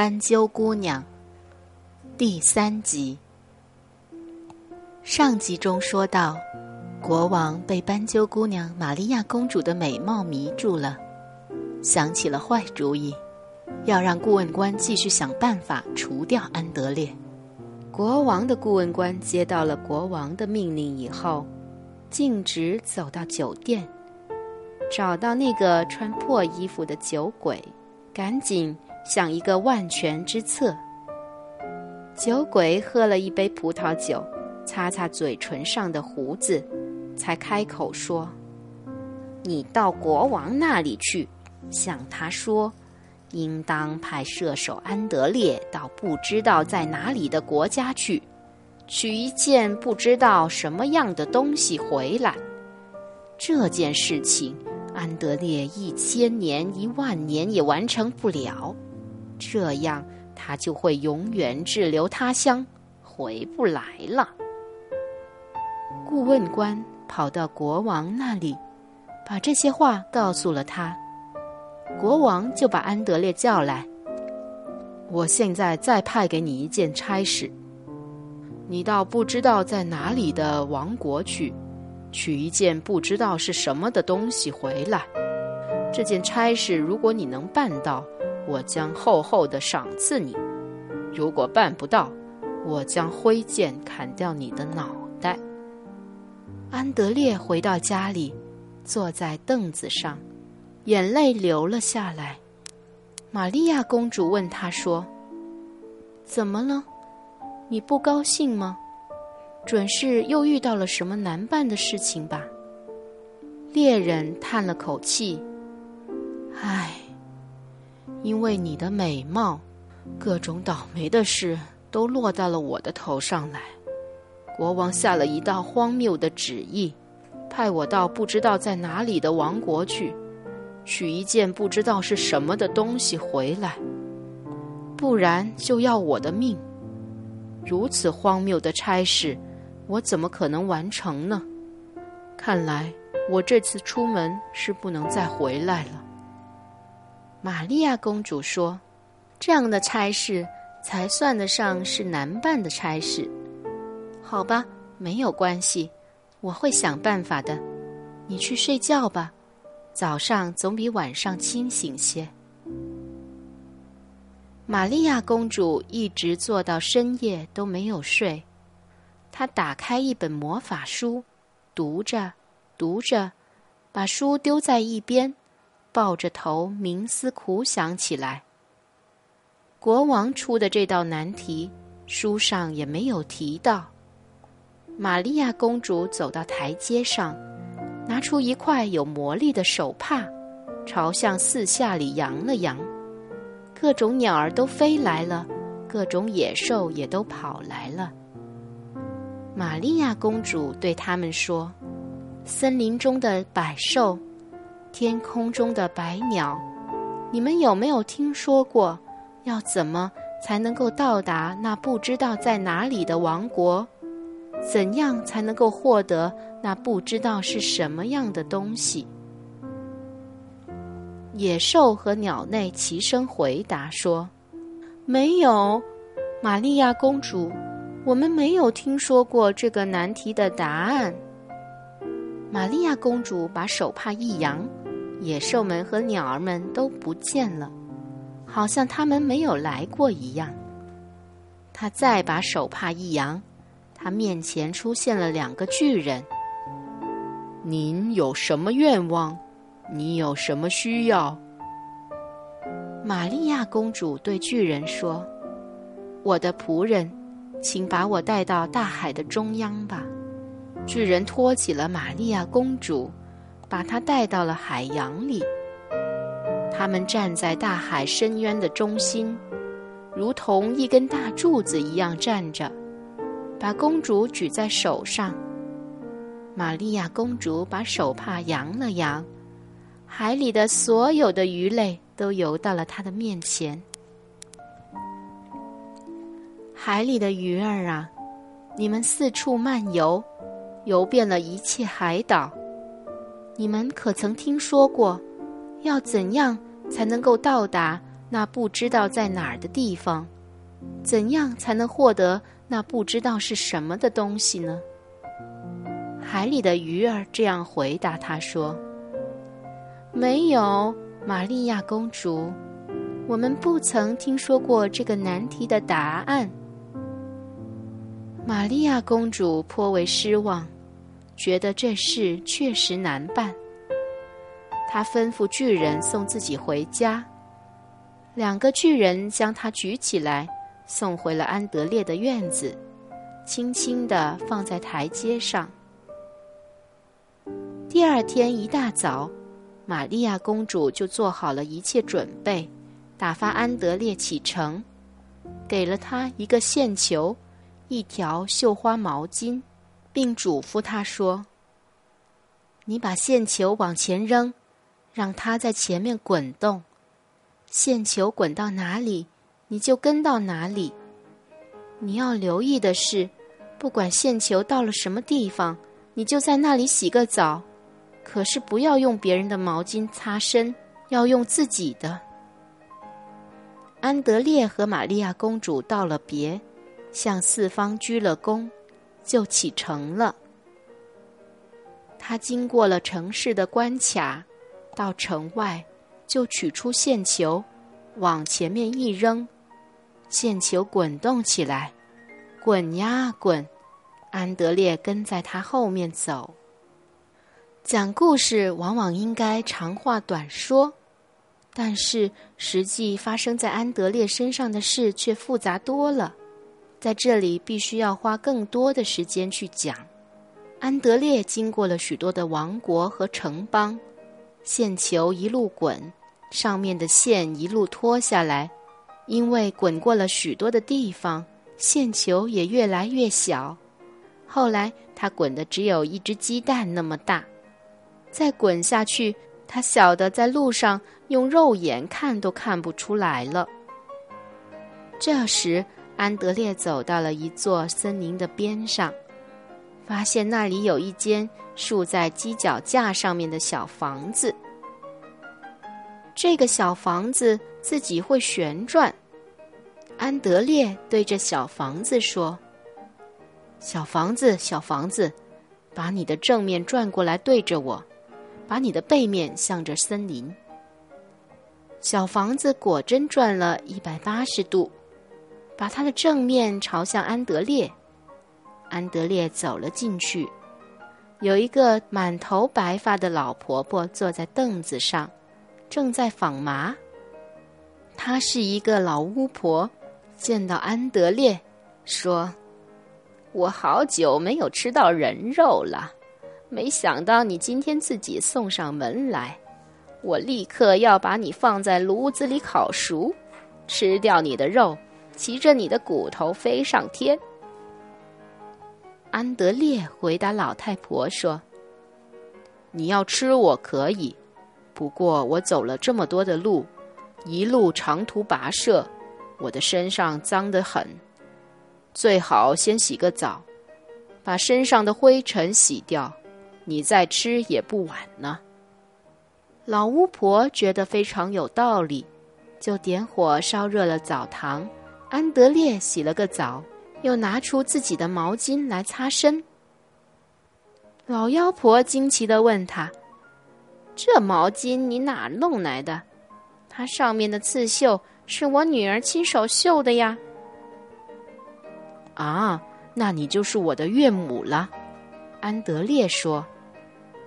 斑鸠姑娘第三集。上集中说到，国王被斑鸠姑娘玛利亚公主的美貌迷住了，想起了坏主意，要让顾问官继续想办法除掉安德烈。国王的顾问官接到了国王的命令以后，径直走到酒店，找到那个穿破衣服的酒鬼，赶紧。像一个万全之策。酒鬼喝了一杯葡萄酒，擦擦嘴唇上的胡子，才开口说：“你到国王那里去，向他说，应当派射手安德烈到不知道在哪里的国家去，取一件不知道什么样的东西回来。这件事情，安德烈一千年、一万年也完成不了。”这样，他就会永远滞留他乡，回不来了。顾问官跑到国王那里，把这些话告诉了他。国王就把安德烈叫来。我现在再派给你一件差事，你到不知道在哪里的王国去，取一件不知道是什么的东西回来。这件差事，如果你能办到。我将厚厚的赏赐你，如果办不到，我将挥剑砍掉你的脑袋。安德烈回到家里，坐在凳子上，眼泪流了下来。玛利亚公主问他说：“怎么了？你不高兴吗？准是又遇到了什么难办的事情吧？”猎人叹了口气：“唉。”因为你的美貌，各种倒霉的事都落到了我的头上来。国王下了一道荒谬的旨意，派我到不知道在哪里的王国去，取一件不知道是什么的东西回来，不然就要我的命。如此荒谬的差事，我怎么可能完成呢？看来我这次出门是不能再回来了。玛利亚公主说：“这样的差事才算得上是难办的差事。好吧，没有关系，我会想办法的。你去睡觉吧，早上总比晚上清醒些。”玛利亚公主一直坐到深夜都没有睡。她打开一本魔法书，读着，读着，把书丢在一边。抱着头冥思苦想起来。国王出的这道难题，书上也没有提到。玛利亚公主走到台阶上，拿出一块有魔力的手帕，朝向四下里扬了扬。各种鸟儿都飞来了，各种野兽也都跑来了。玛利亚公主对他们说：“森林中的百兽。”天空中的白鸟，你们有没有听说过？要怎么才能够到达那不知道在哪里的王国？怎样才能够获得那不知道是什么样的东西？野兽和鸟类齐声回答说：“没有，玛利亚公主，我们没有听说过这个难题的答案。”玛利亚公主把手帕一扬。野兽们和鸟儿们都不见了，好像他们没有来过一样。他再把手帕一扬，他面前出现了两个巨人。您有什么愿望？你有什么需要？玛利亚公主对巨人说：“我的仆人，请把我带到大海的中央吧。”巨人托起了玛利亚公主。把他带到了海洋里。他们站在大海深渊的中心，如同一根大柱子一样站着，把公主举在手上。玛利亚公主把手帕扬了扬，海里的所有的鱼类都游到了她的面前。海里的鱼儿啊，你们四处漫游，游遍了一切海岛。你们可曾听说过，要怎样才能够到达那不知道在哪儿的地方，怎样才能获得那不知道是什么的东西呢？海里的鱼儿这样回答他说：“没有，玛利亚公主，我们不曾听说过这个难题的答案。”玛利亚公主颇为失望，觉得这事确实难办。他吩咐巨人送自己回家。两个巨人将他举起来，送回了安德烈的院子，轻轻地放在台阶上。第二天一大早，玛利亚公主就做好了一切准备，打发安德烈启程，给了他一个线球，一条绣花毛巾，并嘱咐他说：“你把线球往前扔，让它在前面滚动。线球滚到哪里，你就跟到哪里。你要留意的是，不管线球到了什么地方，你就在那里洗个澡。”可是不要用别人的毛巾擦身，要用自己的。安德烈和玛利亚公主道了别，向四方鞠了躬，就启程了。他经过了城市的关卡，到城外，就取出线球，往前面一扔，线球滚动起来，滚呀滚，安德烈跟在他后面走。讲故事往往应该长话短说，但是实际发生在安德烈身上的事却复杂多了，在这里必须要花更多的时间去讲。安德烈经过了许多的王国和城邦，线球一路滚，上面的线一路脱下来，因为滚过了许多的地方，线球也越来越小，后来他滚的只有一只鸡蛋那么大。再滚下去，他小的在路上用肉眼看都看不出来了。这时，安德烈走到了一座森林的边上，发现那里有一间竖在犄角架上面的小房子。这个小房子自己会旋转。安德烈对着小房子说：“小房子，小房子，把你的正面转过来，对着我。”把你的背面向着森林。小房子果真转了一百八十度，把它的正面朝向安德烈。安德烈走了进去，有一个满头白发的老婆婆坐在凳子上，正在纺麻。她是一个老巫婆，见到安德烈，说：“我好久没有吃到人肉了。”没想到你今天自己送上门来，我立刻要把你放在炉子里烤熟，吃掉你的肉，骑着你的骨头飞上天。安德烈回答老太婆说：“你要吃我可以，不过我走了这么多的路，一路长途跋涉，我的身上脏得很，最好先洗个澡，把身上的灰尘洗掉。”你再吃也不晚呢。老巫婆觉得非常有道理，就点火烧热了澡堂。安德烈洗了个澡，又拿出自己的毛巾来擦身。老妖婆惊奇的问他：“这毛巾你哪弄来的？它上面的刺绣是我女儿亲手绣的呀。”啊，那你就是我的岳母了。安德烈说：“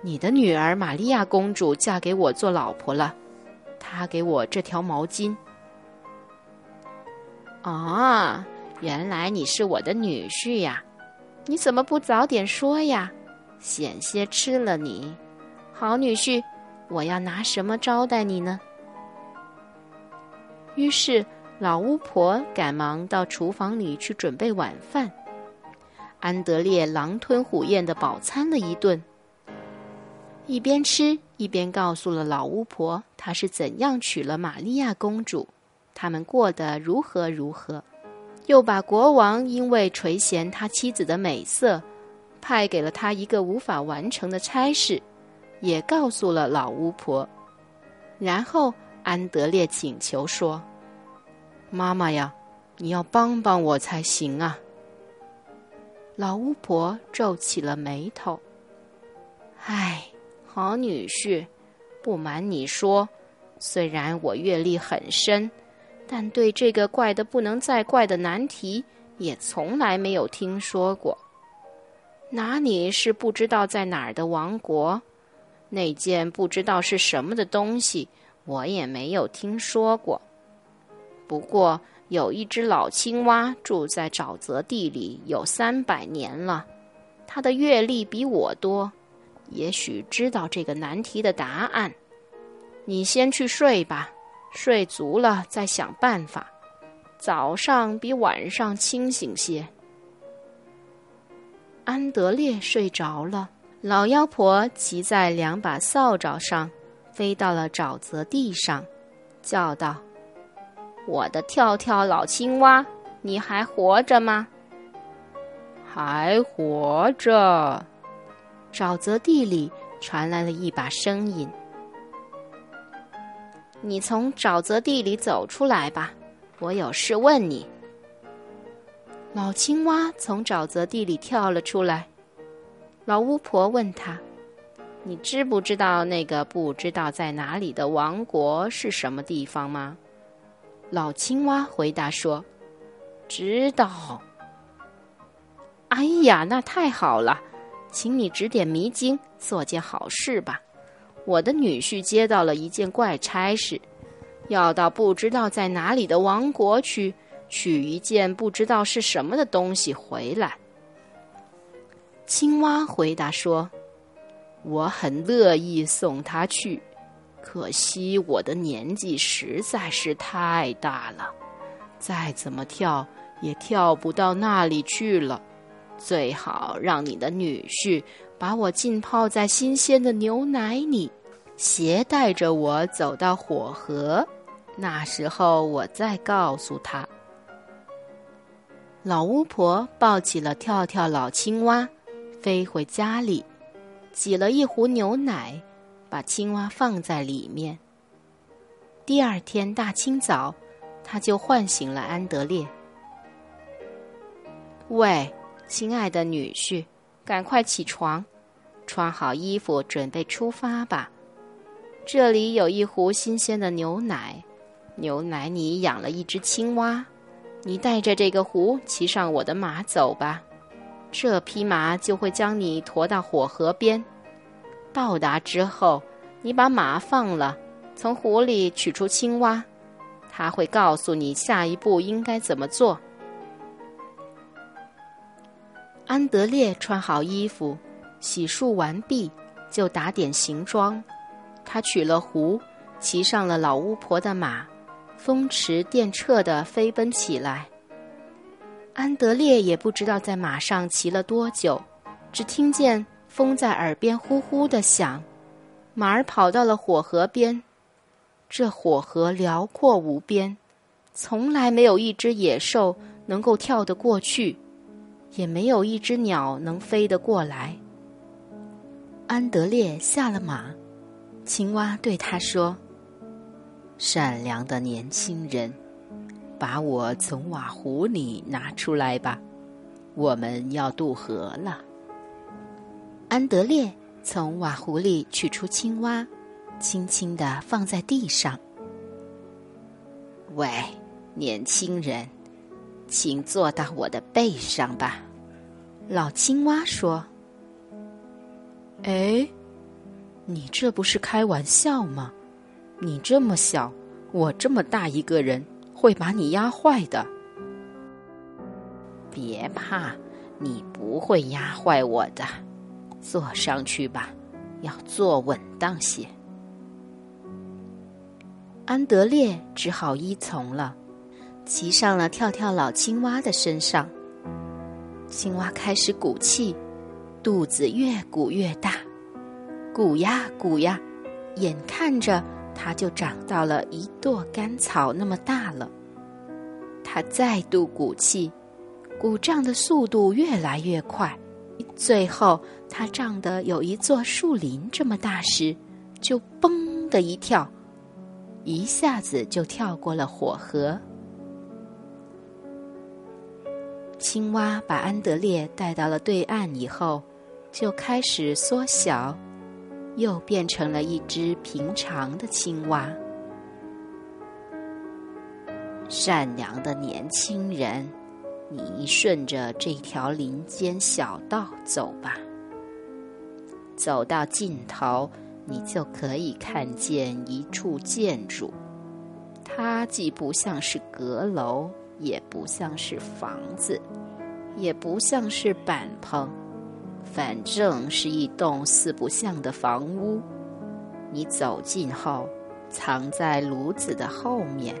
你的女儿玛利亚公主嫁给我做老婆了，她给我这条毛巾。”啊，原来你是我的女婿呀！你怎么不早点说呀？险些吃了你！好女婿，我要拿什么招待你呢？于是老巫婆赶忙到厨房里去准备晚饭。安德烈狼吞虎咽的饱餐了一顿，一边吃一边告诉了老巫婆他是怎样娶了玛利亚公主，他们过得如何如何，又把国王因为垂涎他妻子的美色，派给了他一个无法完成的差事，也告诉了老巫婆。然后安德烈请求说：“妈妈呀，你要帮帮我才行啊！老巫婆皱起了眉头。唉，好女婿，不瞒你说，虽然我阅历很深，但对这个怪的不能再怪的难题，也从来没有听说过。拿你是不知道在哪儿的王国，那件不知道是什么的东西，我也没有听说过。不过有一只老青蛙住在沼泽地里有三百年了，它的阅历比我多。也许知道这个难题的答案，你先去睡吧，睡足了再想办法。早上比晚上清醒些。安德烈睡着了，老妖婆骑在两把扫帚上，飞到了沼泽地上，叫道：“我的跳跳老青蛙，你还活着吗？”“还活着。”沼泽地里传来了一把声音：“你从沼泽地里走出来吧，我有事问你。”老青蛙从沼泽地里跳了出来。老巫婆问他：“你知不知道那个不知道在哪里的王国是什么地方吗？”老青蛙回答说：“知道。”哎呀，那太好了！请你指点迷津，做件好事吧。我的女婿接到了一件怪差事，要到不知道在哪里的王国去取一件不知道是什么的东西回来。青蛙回答说：“我很乐意送他去，可惜我的年纪实在是太大了，再怎么跳也跳不到那里去了。”最好让你的女婿把我浸泡在新鲜的牛奶里，携带着我走到火河，那时候我再告诉他。老巫婆抱起了跳跳老青蛙，飞回家里，挤了一壶牛奶，把青蛙放在里面。第二天大清早，他就唤醒了安德烈。喂。亲爱的女婿，赶快起床，穿好衣服，准备出发吧。这里有一壶新鲜的牛奶，牛奶里养了一只青蛙。你带着这个壶，骑上我的马走吧。这匹马就会将你驮到火河边。到达之后，你把马放了，从壶里取出青蛙，它会告诉你下一步应该怎么做。安德烈穿好衣服，洗漱完毕，就打点行装。他取了壶，骑上了老巫婆的马，风驰电掣地飞奔起来。安德烈也不知道在马上骑了多久，只听见风在耳边呼呼地响。马儿跑到了火河边，这火河辽阔无边，从来没有一只野兽能够跳得过去。也没有一只鸟能飞得过来。安德烈下了马，青蛙对他说：“善良的年轻人，把我从瓦壶里拿出来吧，我们要渡河了。”安德烈从瓦壶里取出青蛙，轻轻地放在地上。“喂，年轻人。”请坐到我的背上吧，老青蛙说。“哎，你这不是开玩笑吗？你这么小，我这么大一个人，会把你压坏的。”别怕，你不会压坏我的。坐上去吧，要坐稳当些。安德烈只好依从了。骑上了跳跳老青蛙的身上，青蛙开始鼓气，肚子越鼓越大，鼓呀鼓呀，眼看着它就长到了一垛干草那么大了。它再度鼓气，鼓胀的速度越来越快，最后它胀得有一座树林这么大时，就嘣的一跳，一下子就跳过了火河。青蛙把安德烈带到了对岸以后，就开始缩小，又变成了一只平常的青蛙。善良的年轻人，你顺着这条林间小道走吧。走到尽头，你就可以看见一处建筑，它既不像是阁楼。也不像是房子，也不像是板棚，反正是一栋四不像的房屋。你走近后，藏在炉子的后面，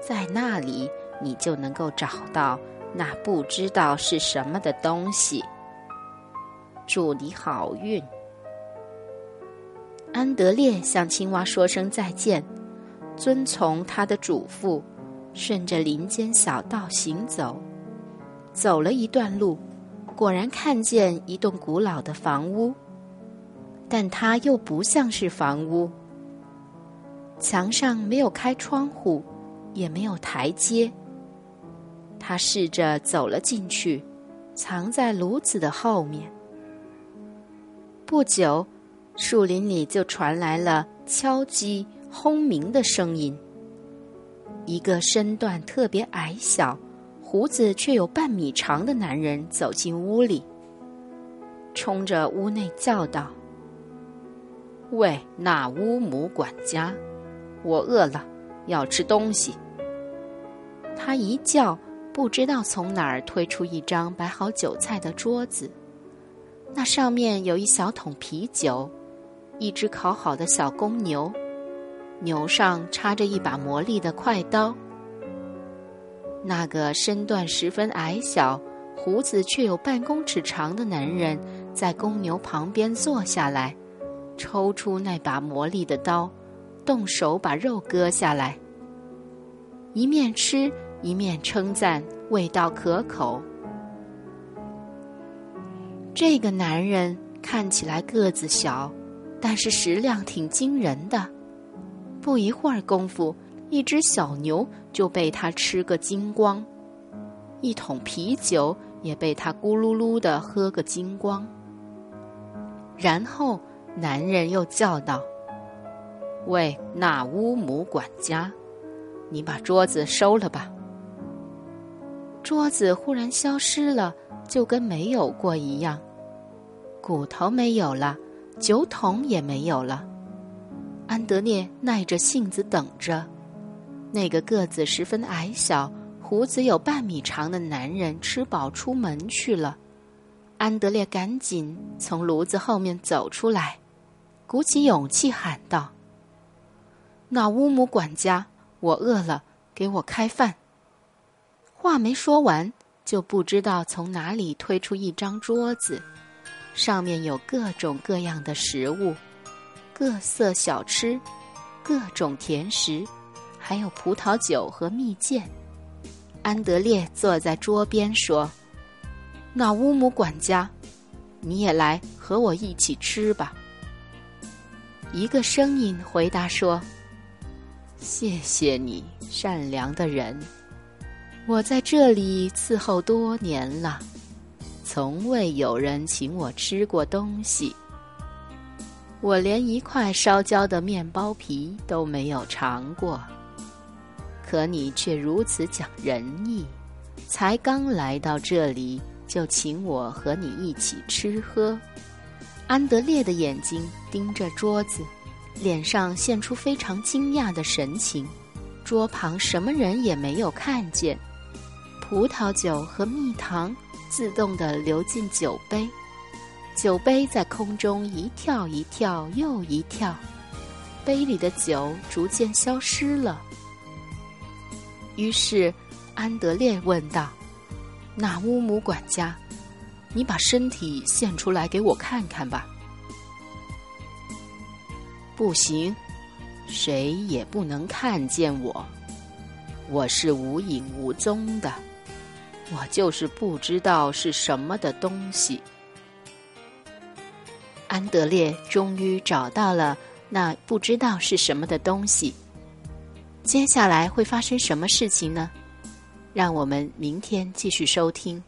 在那里你就能够找到那不知道是什么的东西。祝你好运！安德烈向青蛙说声再见，遵从他的嘱咐。顺着林间小道行走，走了一段路，果然看见一栋古老的房屋，但它又不像是房屋。墙上没有开窗户，也没有台阶。他试着走了进去，藏在炉子的后面。不久，树林里就传来了敲击、轰鸣的声音。一个身段特别矮小、胡子却有半米长的男人走进屋里，冲着屋内叫道：“喂，那乌姆管家，我饿了，要吃东西。”他一叫，不知道从哪儿推出一张摆好酒菜的桌子，那上面有一小桶啤酒，一只烤好的小公牛。牛上插着一把磨利的快刀。那个身段十分矮小、胡子却有半公尺长的男人，在公牛旁边坐下来，抽出那把磨利的刀，动手把肉割下来。一面吃一面称赞味道可口。这个男人看起来个子小，但是食量挺惊人的。不一会儿功夫，一只小牛就被他吃个精光，一桶啤酒也被他咕噜噜的喝个精光。然后，男人又叫道：“喂，那乌姆管家，你把桌子收了吧。”桌子忽然消失了，就跟没有过一样，骨头没有了，酒桶也没有了。安德烈耐着性子等着，那个个子十分矮小、胡子有半米长的男人吃饱出门去了。安德烈赶紧从炉子后面走出来，鼓起勇气喊道：“那乌姆管家，我饿了，给我开饭。”话没说完，就不知道从哪里推出一张桌子，上面有各种各样的食物。各色小吃，各种甜食，还有葡萄酒和蜜饯。安德烈坐在桌边说：“那乌姆管家，你也来和我一起吃吧。”一个声音回答说：“谢谢你，善良的人。我在这里伺候多年了，从未有人请我吃过东西。”我连一块烧焦的面包皮都没有尝过，可你却如此讲仁义，才刚来到这里就请我和你一起吃喝。安德烈的眼睛盯着桌子，脸上现出非常惊讶的神情。桌旁什么人也没有看见，葡萄酒和蜜糖自动地流进酒杯。酒杯在空中一跳一跳又一跳，杯里的酒逐渐消失了。于是，安德烈问道：“那乌姆管家，你把身体现出来给我看看吧。”“不行，谁也不能看见我。我是无影无踪的，我就是不知道是什么的东西。”安德烈终于找到了那不知道是什么的东西。接下来会发生什么事情呢？让我们明天继续收听。